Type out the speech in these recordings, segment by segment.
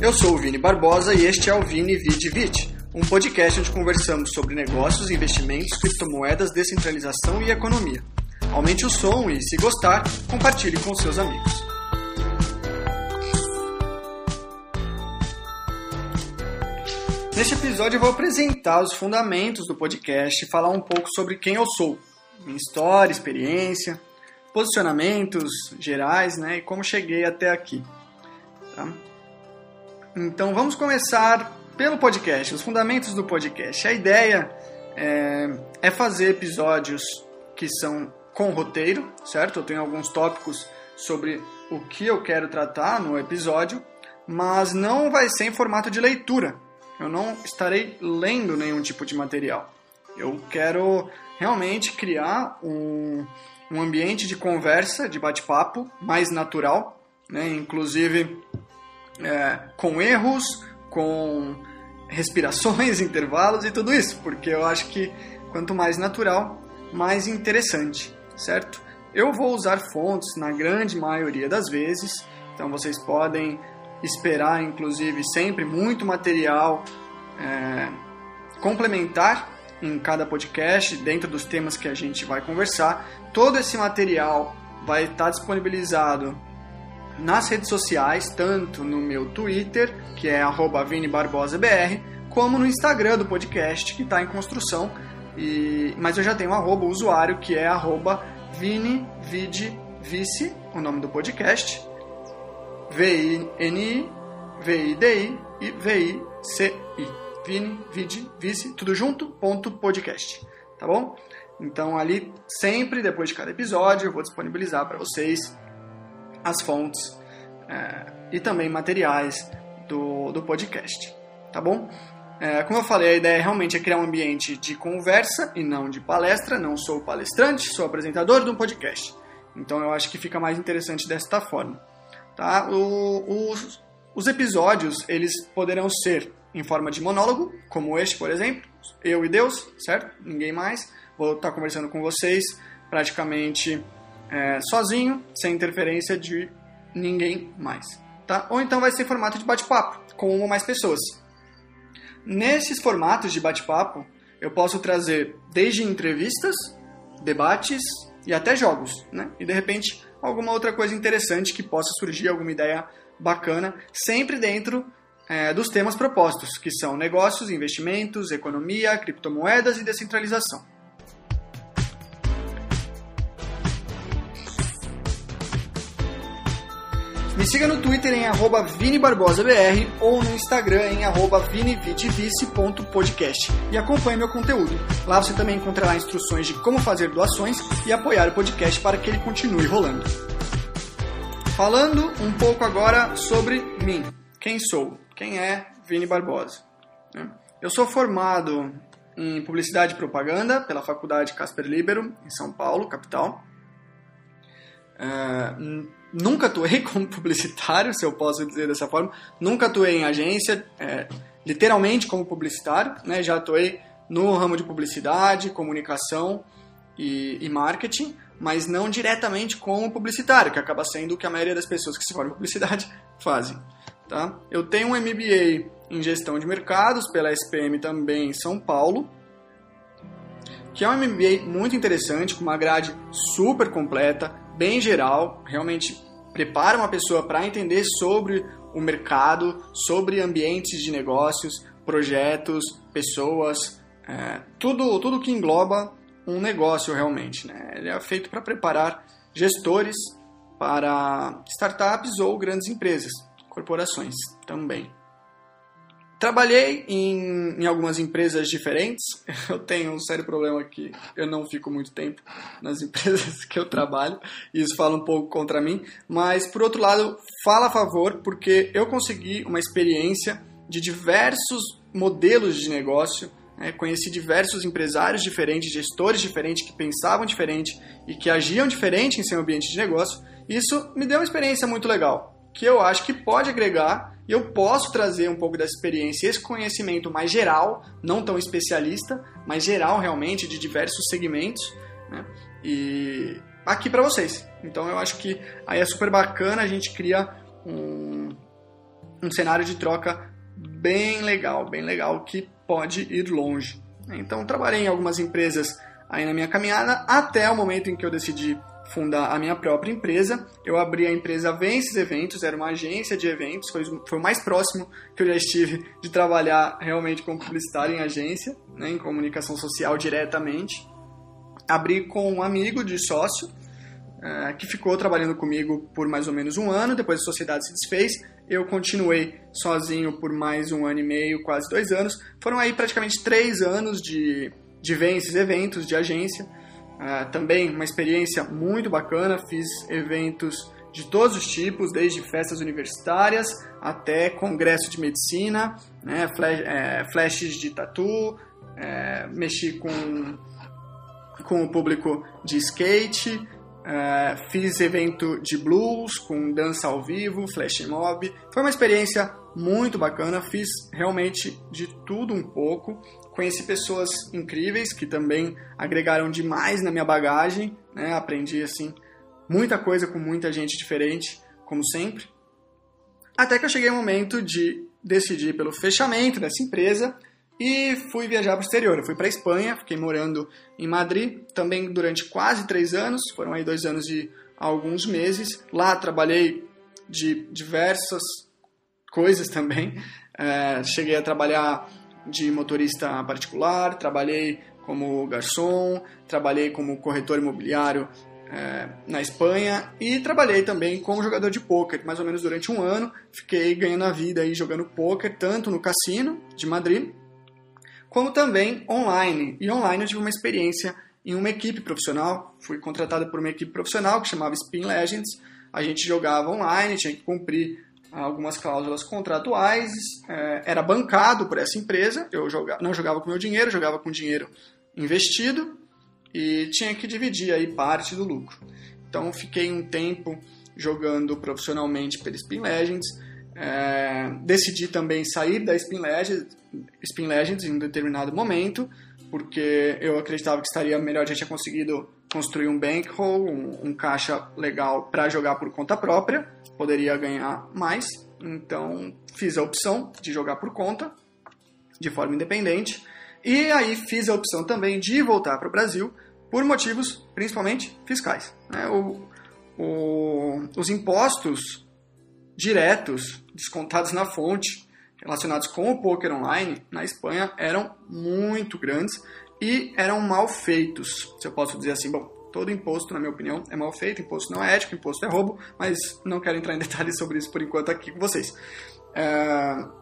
Eu sou o Vini Barbosa e este é o Vini Vid Vit, um podcast onde conversamos sobre negócios, investimentos, criptomoedas, descentralização e economia. Aumente o som e, se gostar, compartilhe com seus amigos. Neste episódio eu vou apresentar os fundamentos do podcast e falar um pouco sobre quem eu sou, minha história, experiência, posicionamentos gerais né, e como cheguei até aqui. Tá? Então vamos começar pelo podcast, os fundamentos do podcast. A ideia é, é fazer episódios que são com roteiro, certo? Eu tenho alguns tópicos sobre o que eu quero tratar no episódio, mas não vai ser em formato de leitura. Eu não estarei lendo nenhum tipo de material. Eu quero realmente criar um, um ambiente de conversa, de bate-papo mais natural, né? inclusive é, com erros, com respirações, intervalos e tudo isso, porque eu acho que quanto mais natural, mais interessante, certo? Eu vou usar fontes na grande maioria das vezes, então vocês podem esperar, inclusive, sempre muito material é, complementar em cada podcast, dentro dos temas que a gente vai conversar. Todo esse material vai estar disponibilizado nas redes sociais, tanto no meu Twitter, que é @vinibarbosabr, como no Instagram do podcast, que está em construção. E, mas eu já tenho um arroba usuário, que é arroba o nome do podcast, V-I-N-I, V-I-D-I e V-I-C-I. Vini, Vidi, Vice, tudo junto, ponto podcast, tá bom? Então ali, sempre depois de cada episódio, eu vou disponibilizar para vocês as fontes é, e também materiais do, do podcast, tá bom? É, como eu falei, a ideia realmente é criar um ambiente de conversa e não de palestra. Não sou palestrante, sou apresentador de um podcast. Então eu acho que fica mais interessante desta forma. Tá? O, os, os episódios eles poderão ser em forma de monólogo, como este, por exemplo, eu e Deus, certo? Ninguém mais. Vou estar conversando com vocês praticamente é, sozinho, sem interferência de ninguém mais. Tá? Ou então vai ser formato de bate-papo, com uma ou mais pessoas. Nesses formatos de bate-papo, eu posso trazer desde entrevistas, debates e até jogos, né? E de repente alguma outra coisa interessante que possa surgir, alguma ideia bacana, sempre dentro é, dos temas propostos, que são negócios, investimentos, economia, criptomoedas e descentralização. Me siga no Twitter em @vinibarbosabr ou no Instagram em @vinividvice.podcast e acompanhe meu conteúdo. Lá você também encontrará instruções de como fazer doações e apoiar o podcast para que ele continue rolando. Falando um pouco agora sobre mim. Quem sou? Quem é Vini Barbosa? Né? Eu sou formado em Publicidade e Propaganda pela Faculdade Casper Libero, em São Paulo, capital. Uh, nunca atuei como publicitário, se eu posso dizer dessa forma. Nunca atuei em agência, é, literalmente como publicitário. Né? Já atuei no ramo de publicidade, comunicação e, e, marketing, mas não diretamente como publicitário, que acaba sendo o que a maioria das pessoas que se formam em publicidade fazem. Tá? Eu tenho um MBA em gestão de mercados pela SPM também em São Paulo, que é um MBA muito interessante, com uma grade super completa, bem geral, realmente prepara uma pessoa para entender sobre o mercado, sobre ambientes de negócios, projetos, pessoas, é, tudo, tudo que engloba um negócio realmente. Né? Ele é feito para preparar gestores para startups ou grandes empresas, corporações também. Trabalhei em, em, algumas empresas diferentes. Eu tenho um sério problema que eu não fico muito tempo nas empresas que eu trabalho. E isso fala um pouco contra mim. Mas, por outro lado, fala a favor porque eu consegui uma experiência de diversos modelos de negócio. Né? Conheci diversos empresários diferentes, gestores diferentes, que pensavam diferente e que agiam diferente em seu ambiente de negócio. Isso me deu uma experiência muito legal que eu acho que pode agregar eu posso trazer um pouco dessa experiência, esse conhecimento mais geral, não tão especialista, mas geral realmente de diversos segmentos, né? E aqui para vocês. Então eu acho que aí é super bacana, a gente cria um, um cenário de troca bem legal, bem legal que pode ir longe. Então trabalhei em algumas empresas aí na minha caminhada até o momento em que eu decidi fundar a minha própria empresa. Eu abri a empresa Vences Eventos, era uma agência de eventos, foi, foi o mais próximo que eu já estive de trabalhar realmente como publicitário em agência, né, em comunicação social diretamente. Abri com um amigo de sócio, é, que ficou trabalhando comigo por mais ou menos um ano, depois a sociedade se desfez, eu continuei sozinho por mais um ano e meio, quase dois anos. Foram aí praticamente três anos de, de Vences Eventos, de agência, Uh, também uma experiência muito bacana, fiz eventos de todos os tipos, desde festas universitárias até congresso de medicina, né, flash, é, flashes de tatu, é, mexi com, com o público de skate, é, fiz evento de blues com dança ao vivo, flash mob. Foi uma experiência muito bacana, fiz realmente de tudo um pouco. Conheci pessoas incríveis que também agregaram demais na minha bagagem, né? Aprendi assim muita coisa com muita gente diferente, como sempre. Até que eu cheguei o momento de decidir pelo fechamento dessa empresa e fui viajar para o exterior. Eu fui para a Espanha, fiquei morando em Madrid também durante quase três anos, foram aí dois anos e alguns meses. Lá trabalhei de diversas coisas também. É, cheguei a trabalhar de motorista particular, trabalhei como garçom, trabalhei como corretor imobiliário é, na Espanha e trabalhei também como jogador de pôquer, mais ou menos durante um ano. Fiquei ganhando a vida aí jogando pôquer, tanto no cassino de Madrid, como também online. E online eu tive uma experiência em uma equipe profissional, fui contratado por uma equipe profissional que chamava Spin Legends. A gente jogava online, tinha que cumprir algumas cláusulas contratuais, é, era bancado por essa empresa, eu não jogava com meu dinheiro, jogava com dinheiro investido e tinha que dividir aí parte do lucro. Então fiquei um tempo jogando profissionalmente pela Spin Legends, é, decidi também sair da Spin Legends, Spin Legends em um determinado momento, porque eu acreditava que estaria melhor, já tinha conseguido construir um bankroll, um, um caixa legal para jogar por conta própria, poderia ganhar mais, então fiz a opção de jogar por conta, de forma independente, e aí fiz a opção também de voltar para o Brasil por motivos principalmente fiscais. Né? O, o, os impostos diretos descontados na fonte relacionados com o poker online na Espanha eram muito grandes e eram mal feitos, se eu posso dizer assim. Bom, todo imposto, na minha opinião, é mal feito, imposto não é ético, imposto é roubo, mas não quero entrar em detalhes sobre isso por enquanto aqui com vocês. É...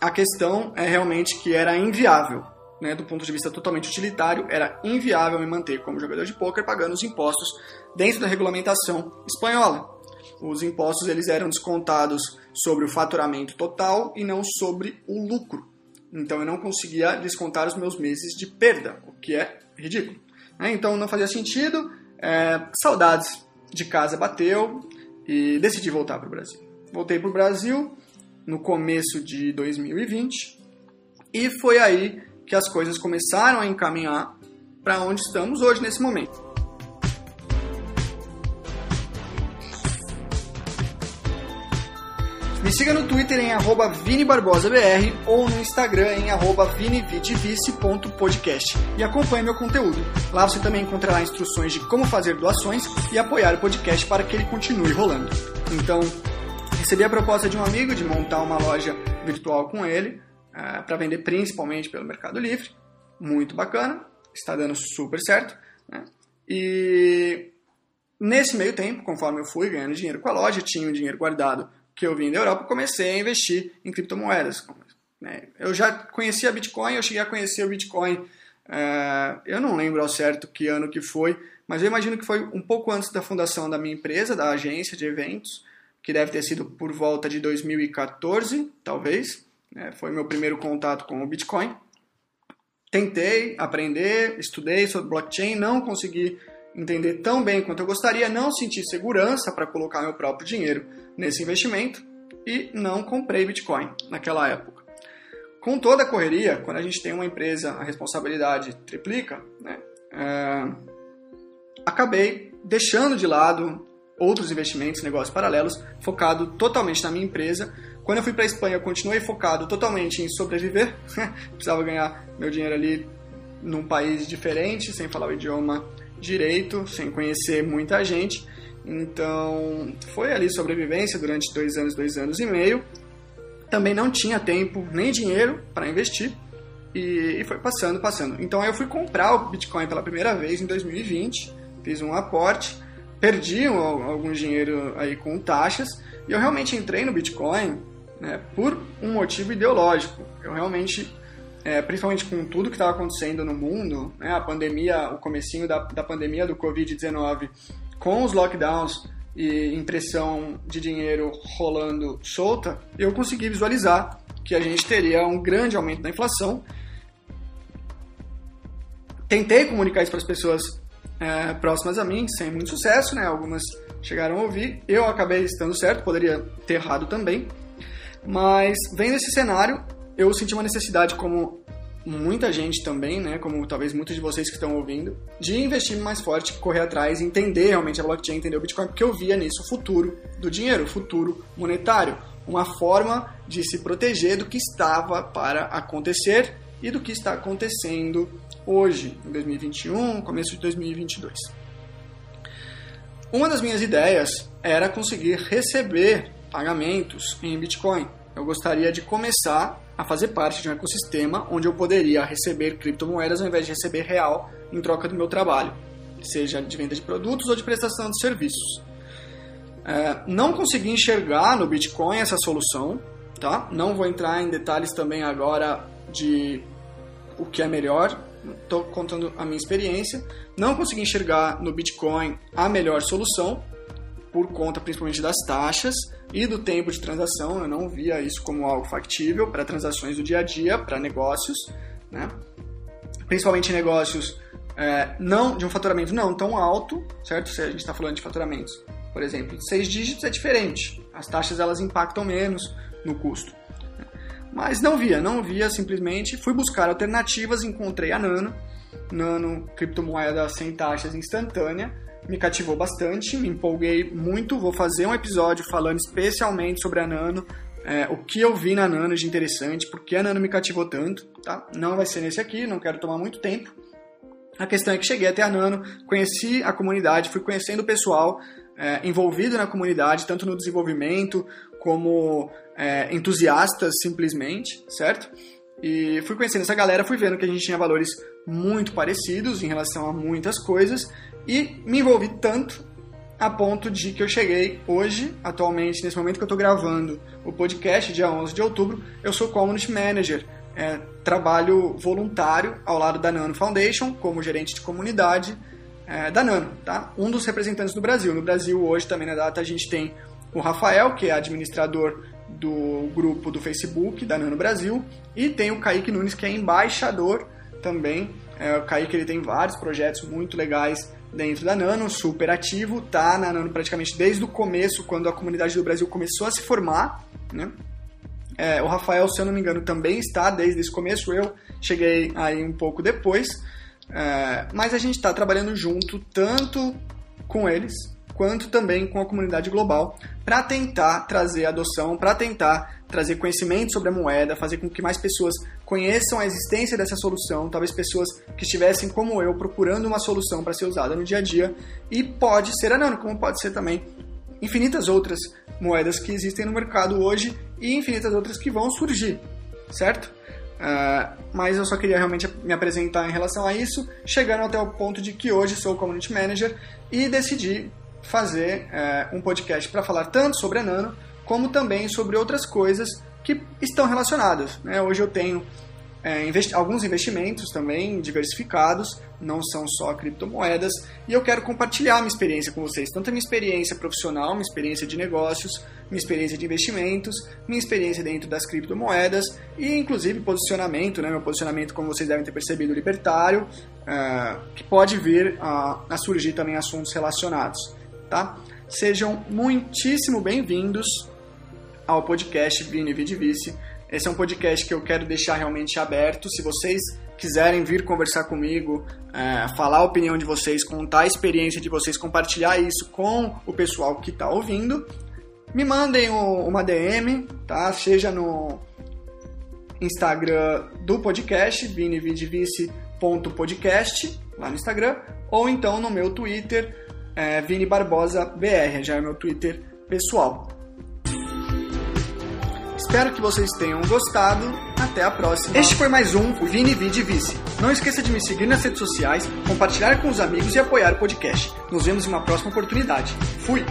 A questão é realmente que era inviável, né, do ponto de vista totalmente utilitário, era inviável me manter como jogador de poker pagando os impostos dentro da regulamentação espanhola. Os impostos eles eram descontados sobre o faturamento total e não sobre o lucro. Então eu não conseguia descontar os meus meses de perda, o que é ridículo. Né? Então não fazia sentido. É, saudades de casa bateu e decidi voltar para o Brasil. Voltei para o Brasil no começo de 2020 e foi aí que as coisas começaram a encaminhar para onde estamos hoje nesse momento. Siga no Twitter em ViniBarbosaBR ou no Instagram em vinividivice.podcast e acompanhe meu conteúdo. Lá você também encontrará instruções de como fazer doações e apoiar o podcast para que ele continue rolando. Então, recebi a proposta de um amigo de montar uma loja virtual com ele, uh, eh, para vender principalmente pelo Mercado Livre. Muito bacana, está dando super certo. Né? E nesse meio tempo, conforme eu fui ganhando dinheiro com a loja, tinha o dinheiro guardado que eu vim da Europa, comecei a investir em criptomoedas. Né? Eu já conhecia Bitcoin, eu cheguei a conhecer o Bitcoin, é, eu não lembro ao certo que ano que foi, mas eu imagino que foi um pouco antes da fundação da minha empresa, da agência de eventos, que deve ter sido por volta de 2014, talvez. Né? Foi meu primeiro contato com o Bitcoin. Tentei aprender, estudei sobre blockchain, não consegui entender tão bem quanto eu gostaria, não senti segurança para colocar meu próprio dinheiro nesse investimento e não comprei Bitcoin naquela época. Com toda a correria, quando a gente tem uma empresa, a responsabilidade triplica, né, é, acabei deixando de lado outros investimentos, negócios paralelos, focado totalmente na minha empresa. Quando eu fui para a Espanha, eu continuei focado totalmente em sobreviver. Precisava ganhar meu dinheiro ali num país diferente, sem falar o idioma direito, sem conhecer muita gente. Então, foi ali sobrevivência durante dois anos, dois anos e meio. Também não tinha tempo nem dinheiro para investir e, e, foi passando, passando. Então, eu fui comprar o Bitcoin pela primeira vez em 2020, fiz um aporte, perdi algum dinheiro aí com taxas e eu realmente entrei no Bitcoin né, por um motivo ideológico. Eu realmente é, principalmente com tudo que estava acontecendo no mundo, né, a pandemia, o comecinho da, da pandemia do Covid-19, com os lockdowns e impressão de dinheiro rolando solta, eu consegui visualizar que a gente teria um grande aumento da inflação. Tentei comunicar isso para as pessoas é, próximas a mim, sem muito sucesso, né? Algumas chegaram a ouvir. Eu acabei estando certo, poderia ter errado também. Mas vendo esse cenário, eu senti uma necessidade, como muita gente também, né, como talvez muitos de vocês que estão ouvindo, de investir mais forte, correr atrás, entender realmente a blockchain, entender o Bitcoin, porque eu via nisso o futuro do dinheiro, o futuro monetário, uma forma de se proteger do que estava para acontecer e do que está acontecendo hoje, em 2021, começo de 2022. Uma das minhas ideias era conseguir receber pagamentos em Bitcoin. Eu gostaria de começar a fazer parte de um ecossistema onde eu poderia receber criptomoedas ao invés de receber real em troca do meu trabalho, seja de venda de produtos ou de prestação de serviços. É, não consegui enxergar no Bitcoin essa solução, tá? Não vou entrar em detalhes também agora de o que é melhor, estou contando a minha experiência. Não consegui enxergar no Bitcoin a melhor solução, por conta principalmente das taxas e do tempo de transação. Eu não via isso como algo factível para transações do dia a dia, para negócios, né? principalmente negócios é, não de um faturamento não tão alto, certo? Se a gente está falando de faturamentos, por exemplo, de seis dígitos é diferente. As taxas elas impactam menos no custo. Né? Mas não via, não via simplesmente. Fui buscar alternativas, encontrei a Nano, Nano criptomoeda sem taxas instantânea me cativou bastante, me empolguei muito. Vou fazer um episódio falando especialmente sobre a Nano, é, o que eu vi na Nano de interessante, porque a Nano me cativou tanto, tá? Não vai ser nesse aqui, não quero tomar muito tempo. A questão é que cheguei até a Nano, conheci a comunidade, fui conhecendo o pessoal é, envolvido na comunidade, tanto no desenvolvimento como é, entusiastas simplesmente, certo? E fui conhecendo essa galera, fui vendo que a gente tinha valores muito parecidos em relação a muitas coisas e me envolvi tanto a ponto de que eu cheguei hoje, atualmente, nesse momento que eu estou gravando o podcast, dia 11 de outubro, eu sou Community Manager. É, trabalho voluntário ao lado da Nano Foundation, como gerente de comunidade é, da Nano, tá? Um dos representantes do Brasil. No Brasil, hoje, também na data, a gente tem o Rafael, que é administrador do grupo do Facebook da Nano Brasil, e tem o Kaique Nunes, que é embaixador também. É, o Kaique ele tem vários projetos muito legais dentro da Nano, super ativo, tá na Nano praticamente desde o começo, quando a comunidade do Brasil começou a se formar, né? É, o Rafael, se eu não me engano, também está desde esse começo, eu cheguei aí um pouco depois, é, mas a gente está trabalhando junto tanto com eles quanto também com a comunidade global para tentar trazer adoção, para tentar trazer conhecimento sobre a moeda, fazer com que mais pessoas conheçam a existência dessa solução, talvez pessoas que estivessem como eu procurando uma solução para ser usada no dia a dia e pode ser a Nano, como pode ser também infinitas outras moedas que existem no mercado hoje e infinitas outras que vão surgir, certo? Uh, mas eu só queria realmente me apresentar em relação a isso, chegando até o ponto de que hoje sou Community Manager e decidi fazer uh, um podcast para falar tanto sobre a Nano como também sobre outras coisas que estão relacionadas. Né? Hoje eu tenho é, investi alguns investimentos também diversificados, não são só criptomoedas, e eu quero compartilhar minha experiência com vocês, tanto a minha experiência profissional, minha experiência de negócios, minha experiência de investimentos, minha experiência dentro das criptomoedas e inclusive posicionamento, né, meu posicionamento, como vocês devem ter percebido, libertário, uh, que pode vir a, a surgir também assuntos relacionados. Tá? Sejam muitíssimo bem-vindos ao podcast Vini Vidivice. Esse é um podcast que eu quero deixar realmente aberto. Se vocês quiserem vir conversar comigo, é, falar a opinião de vocês, contar a experiência de vocês, compartilhar isso com o pessoal que está ouvindo, me mandem uma DM, tá? Seja no Instagram do podcast, vinividivice.podcast, lá no Instagram, ou então no meu Twitter, é, Vini Barbosa BR, já é meu Twitter pessoal. Espero que vocês tenham gostado. Até a próxima. Este foi mais um Vini Vidi Vice. Não esqueça de me seguir nas redes sociais, compartilhar com os amigos e apoiar o podcast. Nos vemos em uma próxima oportunidade. Fui!